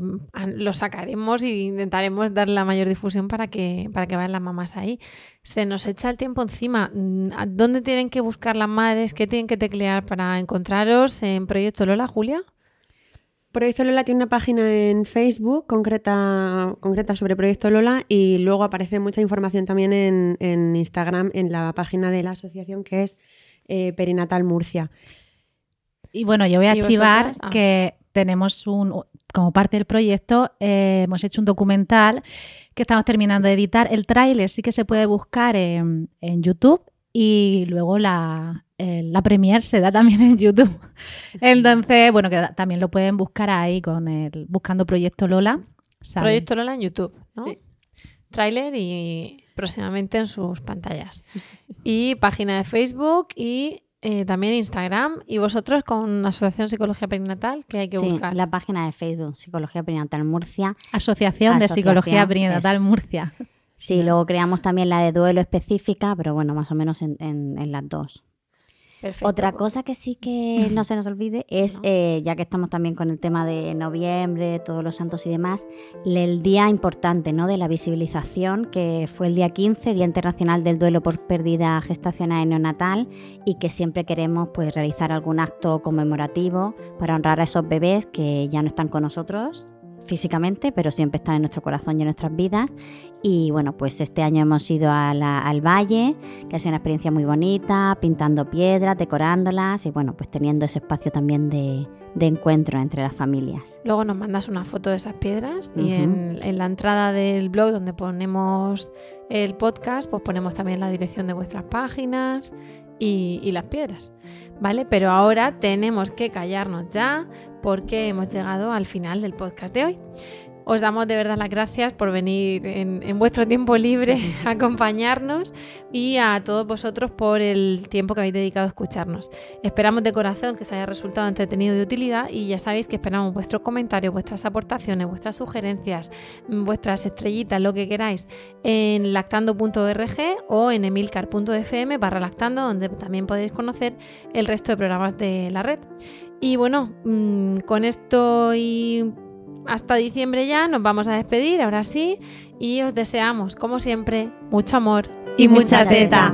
lo sacaremos y intentaremos dar la mayor difusión para que, para que vayan las mamás ahí. Se nos echa el tiempo encima. Mm, ¿a ¿Dónde tienen que buscar las madres? ¿Qué tienen que teclear para encontraros en Proyecto Lola, Julia? Proyecto Lola tiene una página en Facebook concreta, concreta sobre Proyecto Lola y luego aparece mucha información también en, en Instagram en la página de la asociación que es eh, Perinatal Murcia. Y bueno, yo voy a ¿Y archivar? Ah. que tenemos un, como parte del proyecto, eh, hemos hecho un documental que estamos terminando de editar. El tráiler sí que se puede buscar en, en YouTube y luego la, eh, la premier se da también en YouTube. Entonces, bueno, que también lo pueden buscar ahí con el buscando Proyecto Lola. Proyecto Lola en YouTube, ¿no? Sí. Tráiler y próximamente en sus pantallas. Y página de Facebook y eh, también Instagram. Y vosotros con Asociación Psicología Perinatal, que hay que Sí, buscar. la página de Facebook, Psicología Perinatal Murcia. Asociación de Psicología Perinatal. Murcia. Sí, luego creamos también la de duelo específica, pero bueno, más o menos en, en- en las dos. Perfecto. Otra cosa que sí que no se nos olvide es, eh, ya que estamos también con el tema de noviembre, todos los santos y demás, el día importante ¿no? de la visibilización, que fue el día 15, Día Internacional del Duelo por Pérdida Gestacional y Neonatal, y que siempre queremos pues, realizar algún acto conmemorativo para honrar a esos bebés que ya no están con nosotros físicamente, pero siempre están en nuestro corazón y en nuestras vidas. Y bueno, pues este año hemos ido a la- al valle, que ha sido una experiencia muy bonita, pintando piedras, decorándolas y bueno, pues teniendo ese espacio también de, de encuentro entre las familias. Luego nos mandas una foto de esas piedras y en la entrada del blog donde ponemos el podcast, pues ponemos también la dirección de vuestras páginas y, y las piedras, ¿vale? Pero ahora tenemos que callarnos ya porque hemos llegado al final del podcast de hoy. Os damos de verdad las gracias por venir en, en vuestro tiempo libre a acompañarnos y a todos vosotros por el tiempo que habéis dedicado a escucharnos. Esperamos de corazón que os haya resultado entretenido y de utilidad y ya sabéis que esperamos vuestros comentarios, vuestras aportaciones, vuestras sugerencias, mm, vuestras estrellitas, lo que queráis en lactando.org o en emilcar.fm barra lactando donde también podéis conocer el resto de programas de la red. Y bueno, mm, con esto y hasta diciembre ya nos vamos a despedir, ahora sí, y os deseamos, como siempre, mucho amor Y mucha teta.